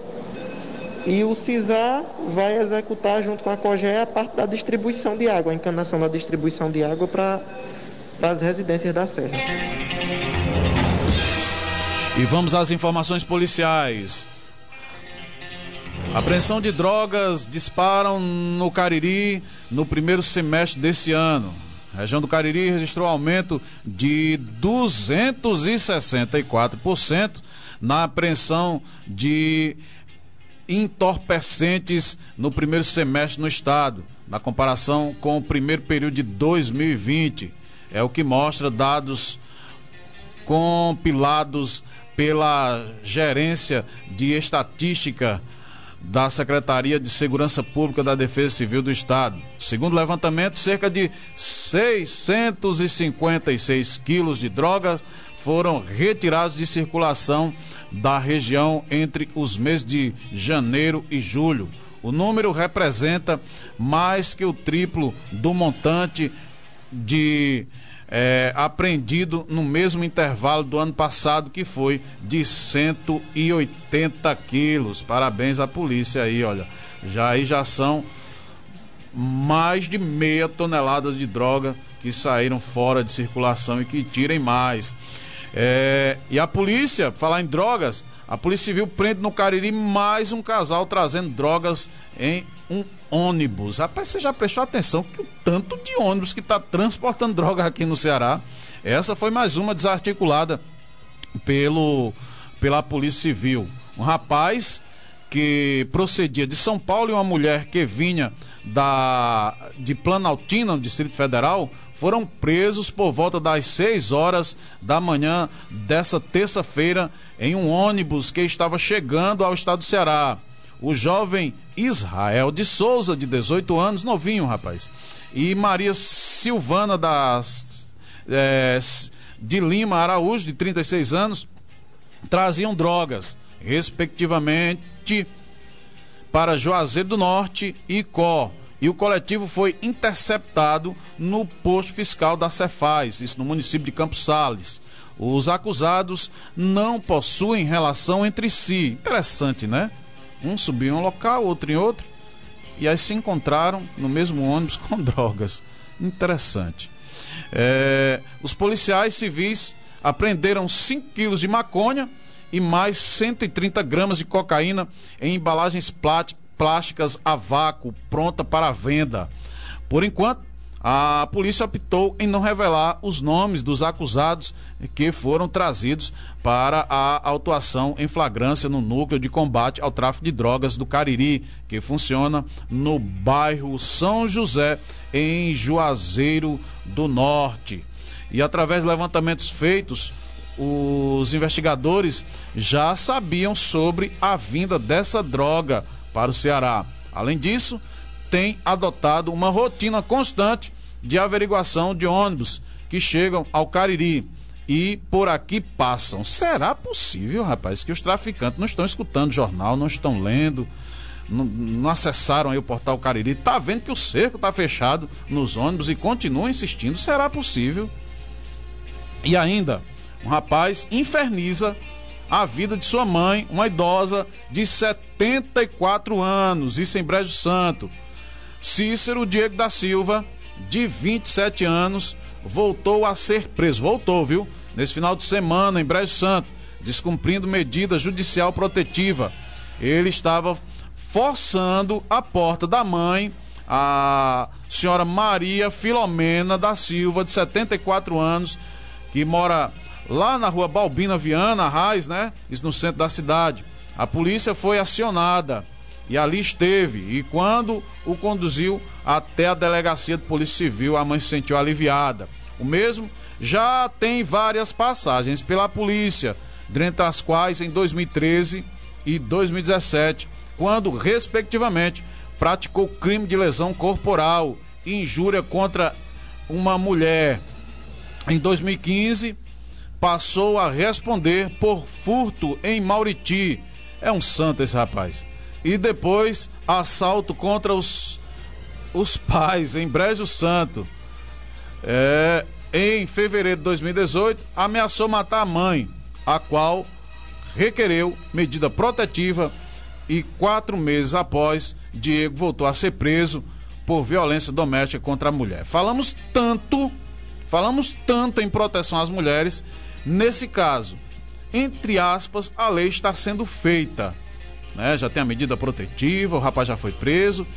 e o CISA vai executar junto com a COGE a parte da distribuição de água, a encanação da distribuição de água para as residências da Serra. E vamos às informações policiais. Apreensão de drogas disparam no Cariri no primeiro semestre desse ano. A região do Cariri registrou aumento de 264% na apreensão de entorpecentes no primeiro semestre no estado, na comparação com o primeiro período de 2020. É o que mostra dados compilados pela Gerência de Estatística da Secretaria de Segurança Pública da Defesa Civil do Estado. Segundo o levantamento, cerca de 656 quilos de drogas foram retirados de circulação da região entre os meses de janeiro e julho. O número representa mais que o triplo do montante de é, apreendido no mesmo intervalo do ano passado, que foi de 180 quilos. Parabéns à polícia aí, olha. Já aí já são mais de meia tonelada de droga que saíram fora de circulação e que tirem mais. É, e a polícia, falar em drogas, a Polícia Civil prende no Cariri mais um casal trazendo drogas em um ônibus. Rapaz, você já prestou atenção que o tanto de ônibus que está transportando droga aqui no Ceará Essa foi mais uma desarticulada pelo, pela Polícia Civil. Um rapaz que procedia de São Paulo e uma mulher que vinha da de Planaltina, no Distrito Federal, foram presos por volta das 6 horas da manhã dessa terça-feira em um ônibus que estava chegando ao estado do Ceará. O jovem Israel de Souza, de 18 anos, novinho, rapaz, e Maria Silvana das, é, de Lima Araújo, de 36 anos, traziam drogas, respectivamente, para Juazeiro do Norte e Có e o coletivo foi interceptado no posto fiscal da Cefaz, isso no município de Campos Sales. Os acusados não possuem relação entre si. Interessante, né? Um subiu em um local, outro em outro, e aí se encontraram no mesmo ônibus com drogas. Interessante. É, os policiais civis apreenderam 5 quilos de maconha e mais 130 gramas de cocaína em embalagens plásticas a vácuo pronta para venda. Por enquanto, a polícia optou em não revelar os nomes dos acusados que foram trazidos para a autuação em flagrância no núcleo de combate ao tráfico de drogas do Cariri, que funciona no bairro São José, em Juazeiro do Norte. E através de levantamentos feitos, os investigadores já sabiam sobre a vinda dessa droga para o Ceará. Além disso, tem adotado uma rotina constante de averiguação de ônibus que chegam ao Cariri e por aqui passam. Será possível, rapaz, que os traficantes não estão escutando jornal, não estão lendo, não, não acessaram aí o portal Cariri, tá vendo que o cerco tá fechado nos ônibus e continuam insistindo? Será possível? E ainda, um rapaz inferniza a vida de sua mãe, uma idosa de 74 anos, isso em Brejo Santo. Cícero Diego da Silva, de 27 anos, voltou a ser preso. Voltou, viu? Nesse final de semana, em Brejo Santo, descumprindo medida judicial protetiva. Ele estava forçando a porta da mãe, a senhora Maria Filomena da Silva, de 74 anos, que mora lá na rua Balbina Viana, Raiz, né? Isso no centro da cidade. A polícia foi acionada e ali esteve. E quando o conduziu até a delegacia de Polícia Civil, a mãe se sentiu aliviada. O mesmo já tem várias passagens pela polícia, dentre as quais em 2013 e 2017, quando, respectivamente, praticou crime de lesão corporal e injúria contra uma mulher. Em 2015, passou a responder por furto em Mauriti. É um santo esse rapaz. E depois, assalto contra os, os pais em Brejo Santo. É, em fevereiro de 2018, ameaçou matar a mãe, a qual requereu medida protetiva e quatro meses após, Diego voltou a ser preso por violência doméstica contra a mulher. Falamos tanto, falamos tanto em proteção às mulheres Nesse caso, entre aspas, a lei está sendo feita. Né? Já tem a medida protetiva, o rapaz já foi preso.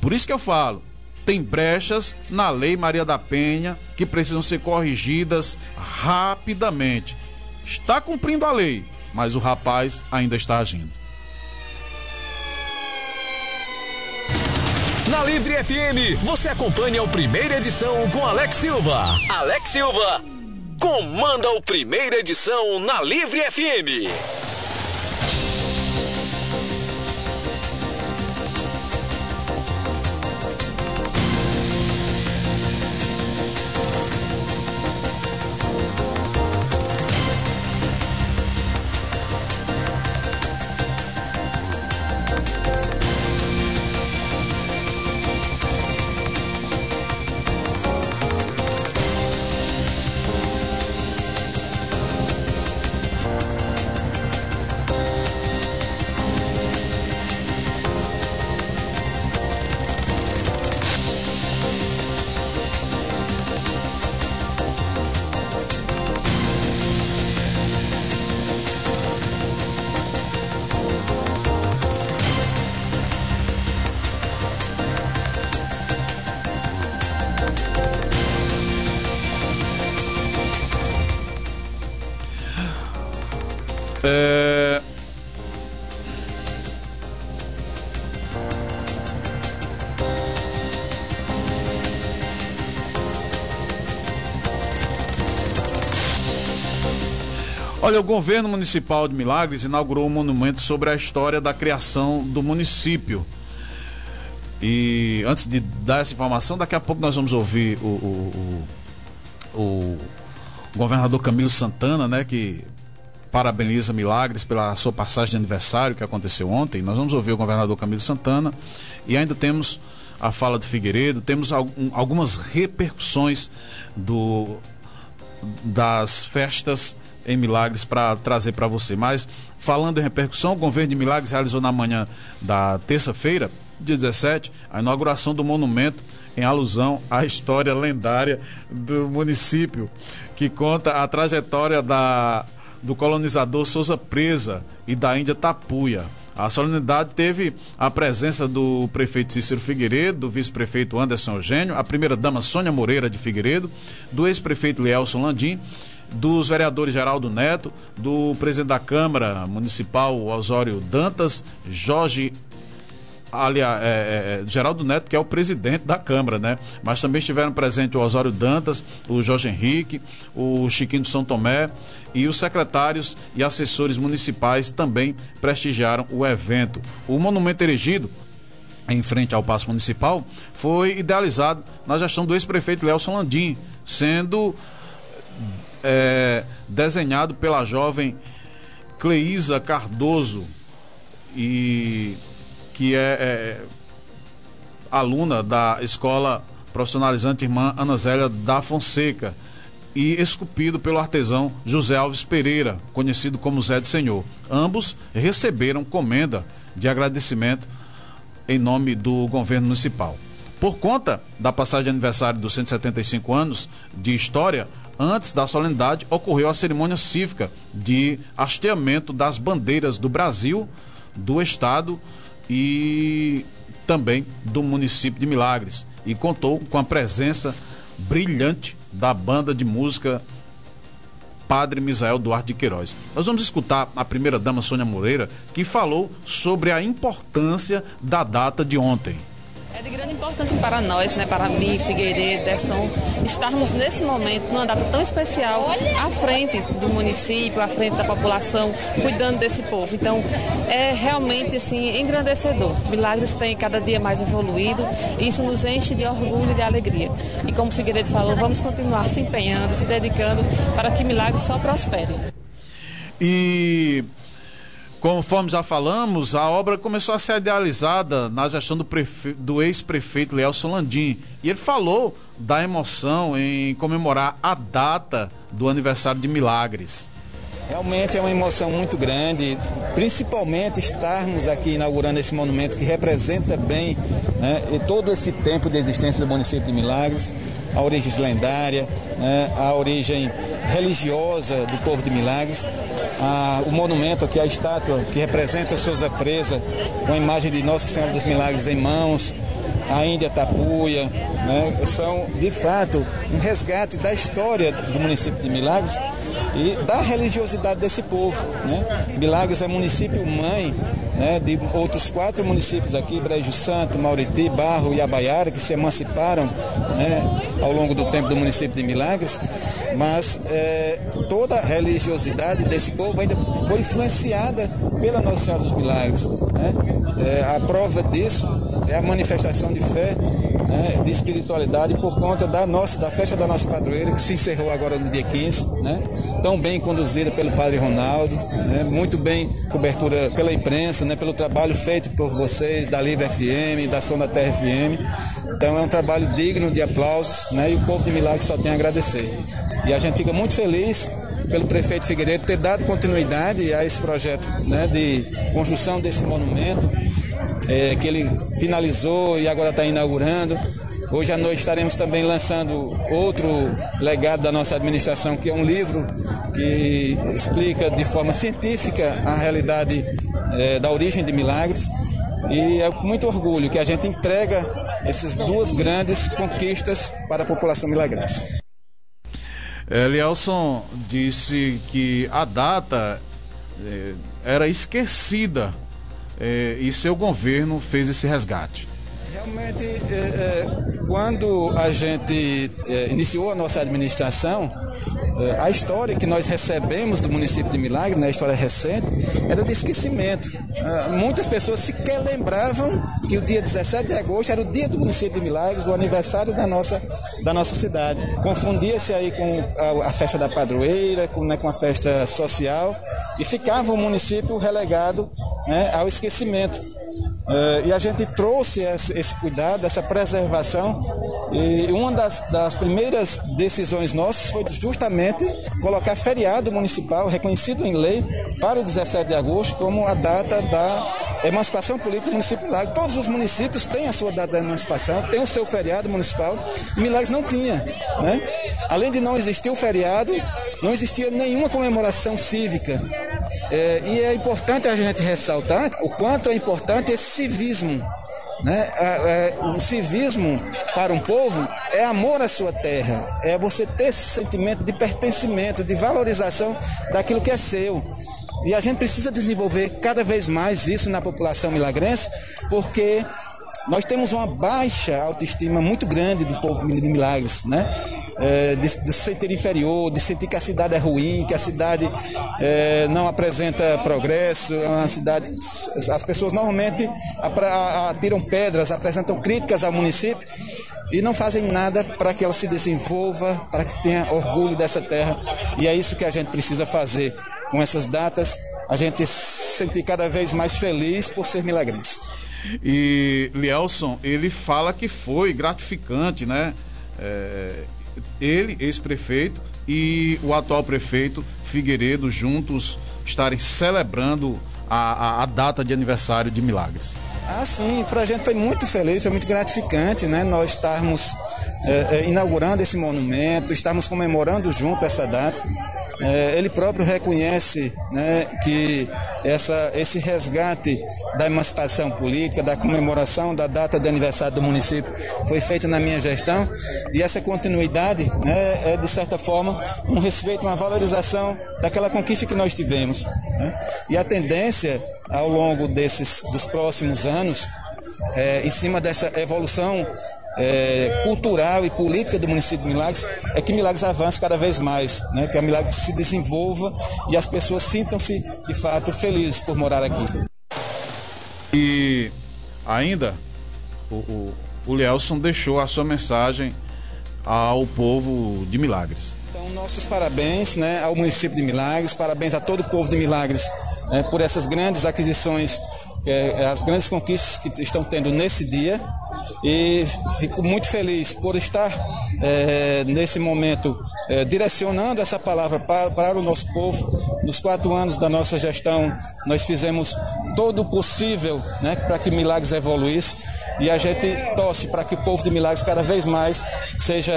Por isso que eu falo, tem brechas na lei Maria da Penha que precisam ser corrigidas rapidamente. Está cumprindo a lei, mas o rapaz ainda está agindo. Na Livre FM, você acompanha a primeira edição com Alex Silva. Alex Silva comanda o primeira edição na Livre FM. Olha, o governo municipal de Milagres inaugurou um monumento sobre a história da criação do município. E antes de dar essa informação, daqui a pouco nós vamos ouvir o, o, o, o governador Camilo Santana, né, que parabeniza Milagres pela sua passagem de aniversário que aconteceu ontem. Nós vamos ouvir o governador Camilo Santana e ainda temos a fala do Figueiredo, temos algumas repercussões do, das festas em Milagres para trazer para você. Mas falando em repercussão, o governo de Milagres realizou na manhã da terça-feira, dia 17, a inauguração do monumento em alusão à história lendária do município, que conta a trajetória da, do colonizador Souza Presa e da Índia Tapuia. A solenidade teve a presença do prefeito Cícero Figueiredo, do vice-prefeito Anderson Eugênio, a primeira-dama Sônia Moreira de Figueiredo, do ex-prefeito Lielson Landim dos vereadores Geraldo Neto, do presidente da Câmara Municipal Osório Dantas, Jorge aliás, é, é, é, Geraldo Neto, que é o presidente da Câmara, né? Mas também estiveram presentes o Osório Dantas, o Jorge Henrique, o Chiquinho do São Tomé e os secretários e assessores municipais também prestigiaram o evento. O monumento erigido em frente ao Paço Municipal foi idealizado na gestão do ex-prefeito Léo Landim, sendo é, desenhado pela jovem Cleísa Cardoso, e que é, é aluna da escola profissionalizante irmã Ana Zélia da Fonseca e esculpido pelo artesão José Alves Pereira, conhecido como Zé de Senhor. Ambos receberam comenda de agradecimento em nome do governo municipal. Por conta da passagem de aniversário dos 175 anos de história, antes da solenidade, ocorreu a cerimônia cívica de hasteamento das bandeiras do Brasil, do Estado e também do município de Milagres. E contou com a presença brilhante da banda de música Padre Misael Duarte de Queiroz. Nós vamos escutar a primeira dama Sônia Moreira, que falou sobre a importância da data de ontem. É de grande importância para nós, né, para mim, Figueiredo, Desson, estarmos nesse momento, numa data tão especial, à frente do município, à frente da população, cuidando desse povo. Então, é realmente assim, engrandecedor. Milagres tem cada dia mais evoluído e isso nos enche de orgulho e de alegria. E como Figueiredo falou, vamos continuar se empenhando, se dedicando para que Milagres só prospere. E Conforme já falamos, a obra começou a ser idealizada na gestão do, do ex-prefeito Leelson Landim. E ele falou da emoção em comemorar a data do aniversário de Milagres. Realmente é uma emoção muito grande, principalmente estarmos aqui inaugurando esse monumento que representa bem né, todo esse tempo de existência do município de Milagres, a origem lendária, né, a origem religiosa do povo de Milagres, a, o monumento aqui, a estátua que representa Souza Presa, com a imagem de Nossa Senhora dos Milagres em mãos, a Índia Tapuia, né, são de fato um resgate da história do município de Milagres e da religiosidade desse povo. Né? Milagres é município mãe né, de outros quatro municípios aqui, Brejo Santo, Mauriti, Barro e Abaiara, que se emanciparam né, ao longo do tempo do município de Milagres, mas é, toda a religiosidade desse povo ainda foi influenciada pela Nossa Senhora dos Milagres. Né? É, a prova disso é a manifestação de fé né, de espiritualidade por conta da nossa, da festa da nossa padroeira, que se encerrou agora no dia 15, né, tão bem conduzida pelo Padre Ronaldo, né, muito bem cobertura pela imprensa, né, pelo trabalho feito por vocês, da Livre FM, da Sonda Terra FM. Então é um trabalho digno de aplausos, né, e o povo de Milagres só tem a agradecer. E a gente fica muito feliz pelo prefeito Figueiredo ter dado continuidade a esse projeto né, de construção desse monumento é, que ele finalizou e agora está inaugurando. Hoje à noite estaremos também lançando outro legado da nossa administração, que é um livro que explica de forma científica a realidade é, da origem de milagres. E é com muito orgulho que a gente entrega essas duas grandes conquistas para a população milagrense. Elielson disse que a data é, era esquecida é, e seu governo fez esse resgate. Realmente, é, é, quando a gente é, iniciou a nossa administração, a história que nós recebemos do município de Milagres, na né, história recente, era de esquecimento. É, muitas pessoas sequer lembravam que o dia 17 de agosto era o dia do município de Milagres, do aniversário da nossa, da nossa cidade. Confundia-se aí com a, a, festa da padroeira, com, né, com a festa social, e ficava o município relegado né, ao esquecimento. Uh, e a gente trouxe esse, cuidado, essa preservação. E uma das, das, primeiras decisões nossas foi justamente colocar feriado municipal reconhecido em lei para o 17 de agosto como a data da emancipação política Milagres. Todos os municípios têm a sua data da emancipação, têm o seu feriado municipal. Milagres não tinha. Né? Além de não existir o feriado, não existia nenhuma comemoração cívica. É, e é importante a gente ressaltar o quanto é importante esse civismo. Né? É, é, o civismo para um povo é amor à sua terra, é você ter esse sentimento de pertencimento, de valorização daquilo que é seu. E a gente precisa desenvolver cada vez mais isso na população milagrense, porque nós temos uma baixa autoestima muito grande do povo de Milagres, né? É, de, de, se sentir inferior, de sentir que a cidade é ruim, que a cidade é, não apresenta progresso, é uma cidade. As pessoas normalmente atiram pedras, apresentam críticas ao município e não fazem nada para que ela se desenvolva, para que tenha orgulho dessa terra. E é isso que a gente precisa fazer com essas datas, a gente se sentir cada vez mais feliz por ser milagrense. E Lielson, ele fala que foi gratificante, né? É, ele, ex-prefeito, e o atual prefeito Figueiredo juntos estarem celebrando a, a, a data de aniversário de Milagres. Ah, sim, para a gente foi muito feliz, foi muito gratificante, né? Nós estarmos é, é, inaugurando esse monumento, estarmos comemorando junto essa data. É, ele próprio reconhece né, que essa, esse resgate da emancipação política, da comemoração da data de aniversário do município, foi feito na minha gestão e essa continuidade né, é, de certa forma, um respeito, uma valorização daquela conquista que nós tivemos. Né? E a tendência ao longo desses dos próximos anos, é, em cima dessa evolução é, cultural e política do município de Milagres é que Milagres avance cada vez mais, né? que a Milagres se desenvolva e as pessoas sintam-se de fato felizes por morar aqui. E ainda o, o, o Lielson deixou a sua mensagem ao povo de Milagres. Então, nossos parabéns né, ao município de Milagres, parabéns a todo o povo de Milagres né, por essas grandes aquisições, é, as grandes conquistas que estão tendo nesse dia e fico muito feliz por estar é, nesse momento é, direcionando essa palavra para, para, o nosso povo. Nos quatro anos da nossa gestão, nós fizemos todo o possível né, para que Milagres evoluísse e a gente torce para que o povo de Milagres cada vez mais seja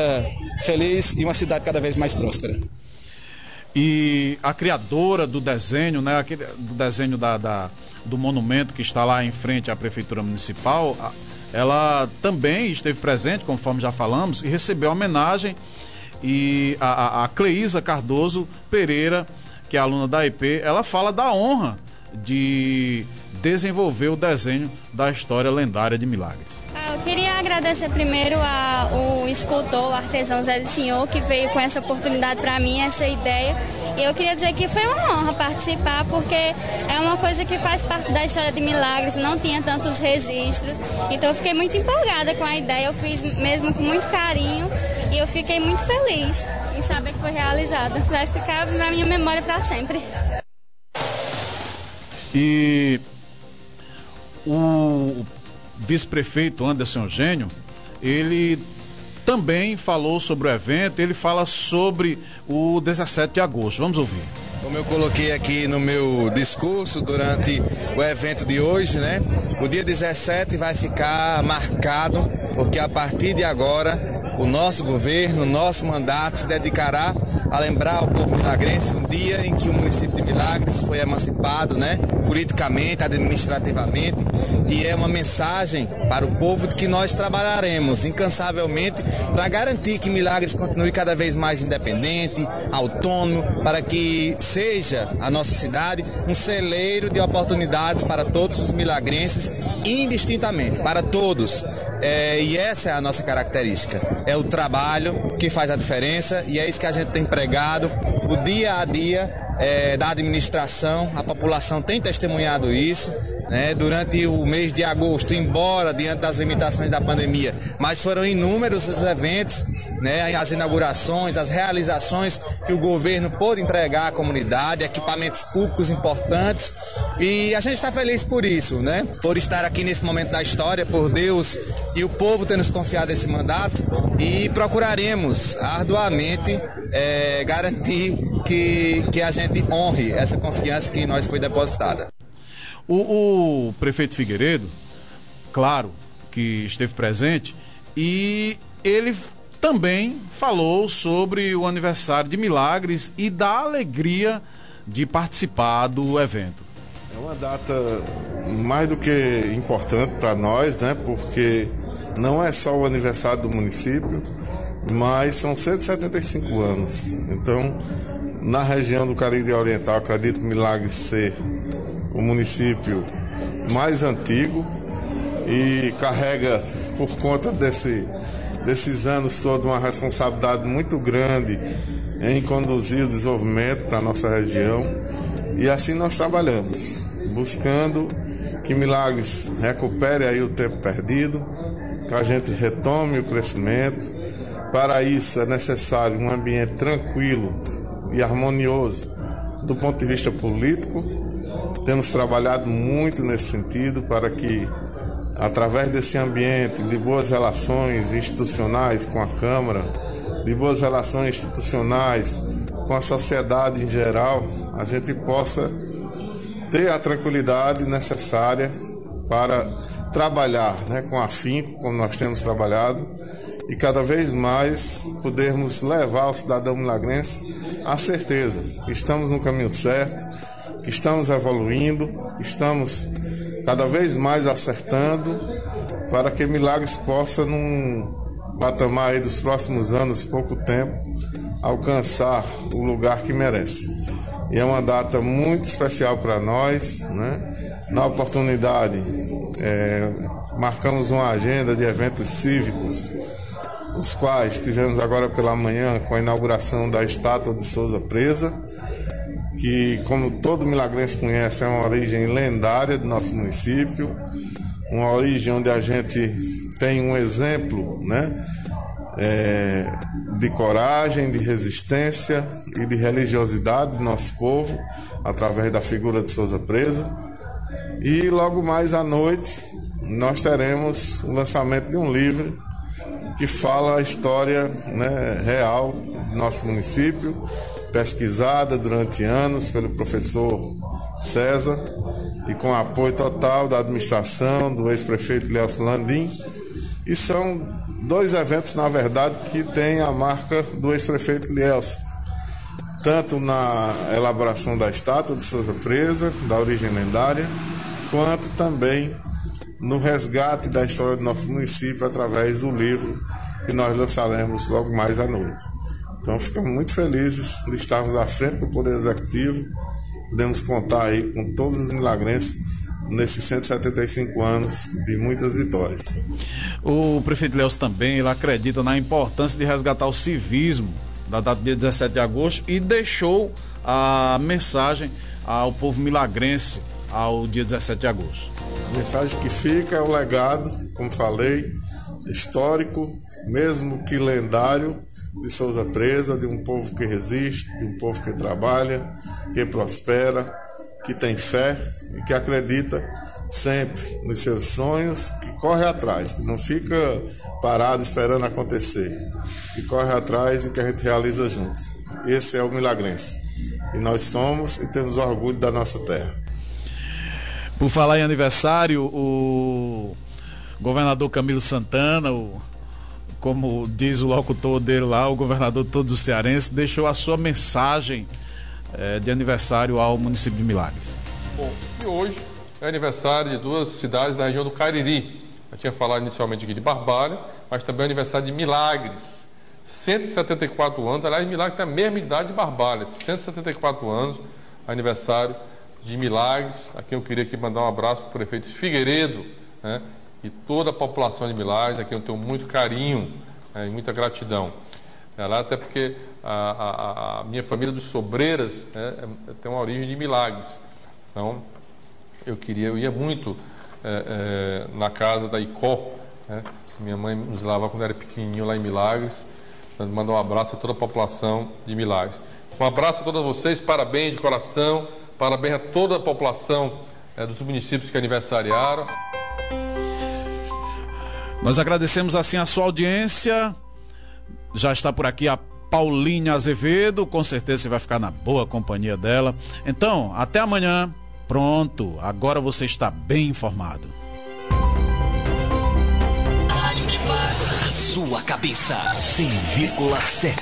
feliz e uma cidade cada vez mais próspera. E a criadora do desenho, né, do desenho da, da do monumento que está lá em frente à Prefeitura Municipal, ela também esteve presente, conforme já falamos, e recebeu homenagem. E a, a Cleísa Cardoso Pereira, que é aluna da IP, ela fala da honra de desenvolver o desenho da história lendária de Milagres. Ah, eu queria agradecer primeiro ao escultor, o artesão Zé do Senhor, que veio com essa oportunidade para mim, essa ideia. E eu queria dizer que foi uma honra participar, porque é uma coisa que faz parte da história de Milagres, não tinha tantos registros. Então eu fiquei muito empolgada com a ideia, eu fiz mesmo com muito carinho e eu fiquei muito feliz em saber que foi realizada. Vai ficar na minha memória para sempre. E o vice-prefeito Anderson Eugênio, ele também falou sobre o evento, ele fala sobre o 17 de agosto. Vamos ouvir. Como eu coloquei aqui no meu discurso durante o evento de hoje, né? O dia 17 vai ficar marcado, porque a partir de agora o nosso governo, o nosso mandato se dedicará a lembrar ao povo milagrense dia em que o município de Milagres foi emancipado, né? Politicamente, administrativamente, e é uma mensagem para o povo de que nós trabalharemos incansavelmente para garantir que Milagres continue cada vez mais independente, autônomo, para que seja a nossa cidade um celeiro de oportunidades para todos os milagrenses, indistintamente, para todos. É, e essa é a nossa característica. É o trabalho que faz a diferença e é isso que a gente tem pregado o dia a dia é, da administração. A população tem testemunhado isso. Né, durante o mês de agosto, embora diante das limitações da pandemia, mas foram inúmeros os eventos né, as inaugurações, as realizações que o governo pôde entregar à comunidade, equipamentos públicos importantes. E a gente está feliz por isso, né? Por estar aqui nesse momento da história, por Deus e o povo ter nos confiado esse mandato e procuraremos arduamente é, garantir que, que a gente honre essa confiança que em nós foi depositada. O, o prefeito Figueiredo, claro que esteve presente, e ele também falou sobre o aniversário de Milagres e da alegria de participar do evento. É uma data mais do que importante para nós, né? Porque não é só o aniversário do município, mas são 175 anos. Então, na região do Caribe Oriental, acredito Milagres ser o município mais antigo e carrega por conta desse desses anos todos uma responsabilidade muito grande em conduzir o desenvolvimento para a nossa região. E assim nós trabalhamos, buscando que Milagres recupere aí o tempo perdido, que a gente retome o crescimento. Para isso é necessário um ambiente tranquilo e harmonioso do ponto de vista político. Temos trabalhado muito nesse sentido para que através desse ambiente de boas relações institucionais com a Câmara, de boas relações institucionais com a sociedade em geral, a gente possa ter a tranquilidade necessária para trabalhar né, com afinco, como nós temos trabalhado, e cada vez mais podermos levar ao cidadão milagrense a certeza. Que estamos no caminho certo, estamos evoluindo, estamos cada vez mais acertando para que Milagres possa, num patamar aí dos próximos anos, pouco tempo, alcançar o lugar que merece. E é uma data muito especial para nós, né? Na oportunidade, é, marcamos uma agenda de eventos cívicos, os quais tivemos agora pela manhã com a inauguração da estátua de Souza Presa, que, como todo milagrense conhece, é uma origem lendária do nosso município, uma origem onde a gente tem um exemplo né, é, de coragem, de resistência e de religiosidade do nosso povo, através da figura de Souza Presa. E logo mais à noite, nós teremos o lançamento de um livro que fala a história né, real do nosso município, pesquisada durante anos pelo professor César e com apoio total da administração do ex-prefeito Léo Landim. E são dois eventos, na verdade, que têm a marca do ex-prefeito Lielson. Tanto na elaboração da estátua de Souza Presa, da origem lendária, quanto também no resgate da história do nosso município através do livro que nós lançaremos logo mais à noite. Então ficamos muito felizes de estarmos à frente do Poder Executivo. Podemos contar aí com todos os milagrenses nesses 175 anos de muitas vitórias. O prefeito Leos também ele acredita na importância de resgatar o civismo da data dia 17 de agosto e deixou a mensagem ao povo milagrense ao dia 17 de agosto. A mensagem que fica é o legado, como falei, histórico mesmo que lendário, de Souza Presa, de um povo que resiste, de um povo que trabalha, que prospera, que tem fé e que acredita sempre nos seus sonhos, que corre atrás, que não fica parado esperando acontecer, que corre atrás e que a gente realiza juntos. Esse é o milagrense. E nós somos e temos orgulho da nossa terra. Por falar em aniversário, o governador Camilo Santana, o como diz o locutor dele lá, o governador todo cearense, deixou a sua mensagem é, de aniversário ao município de Milagres. Bom, e hoje é aniversário de duas cidades da região do Cariri. Eu tinha falado inicialmente aqui de Barbalha, mas também é aniversário de Milagres. 174 anos, aliás, Milagres tem a mesma idade de Barbalha, 174 anos, aniversário de Milagres, a quem eu queria aqui mandar um abraço para o prefeito Figueiredo né, e toda a população de Milagres, a quem eu tenho muito carinho né, e muita gratidão. É lá até porque a, a, a, minha família dos Sobreiras né, é, tem uma origem de Milagres. Então, eu queria, eu ia muito é, é, na casa da Icó, né, minha mãe nos lavava quando era pequenininho lá em Milagres. Então, mandar um abraço a toda a população de Milagres. Um abraço a todos vocês, parabéns de coração. Parabéns a toda a população é, dos municípios que aniversariaram. Nós agradecemos assim a sua audiência. Já está por aqui a Paulinha Azevedo, com certeza você vai ficar na boa companhia dela. Então, até amanhã. Pronto, agora você está bem informado. A sua cabeça, 100,7.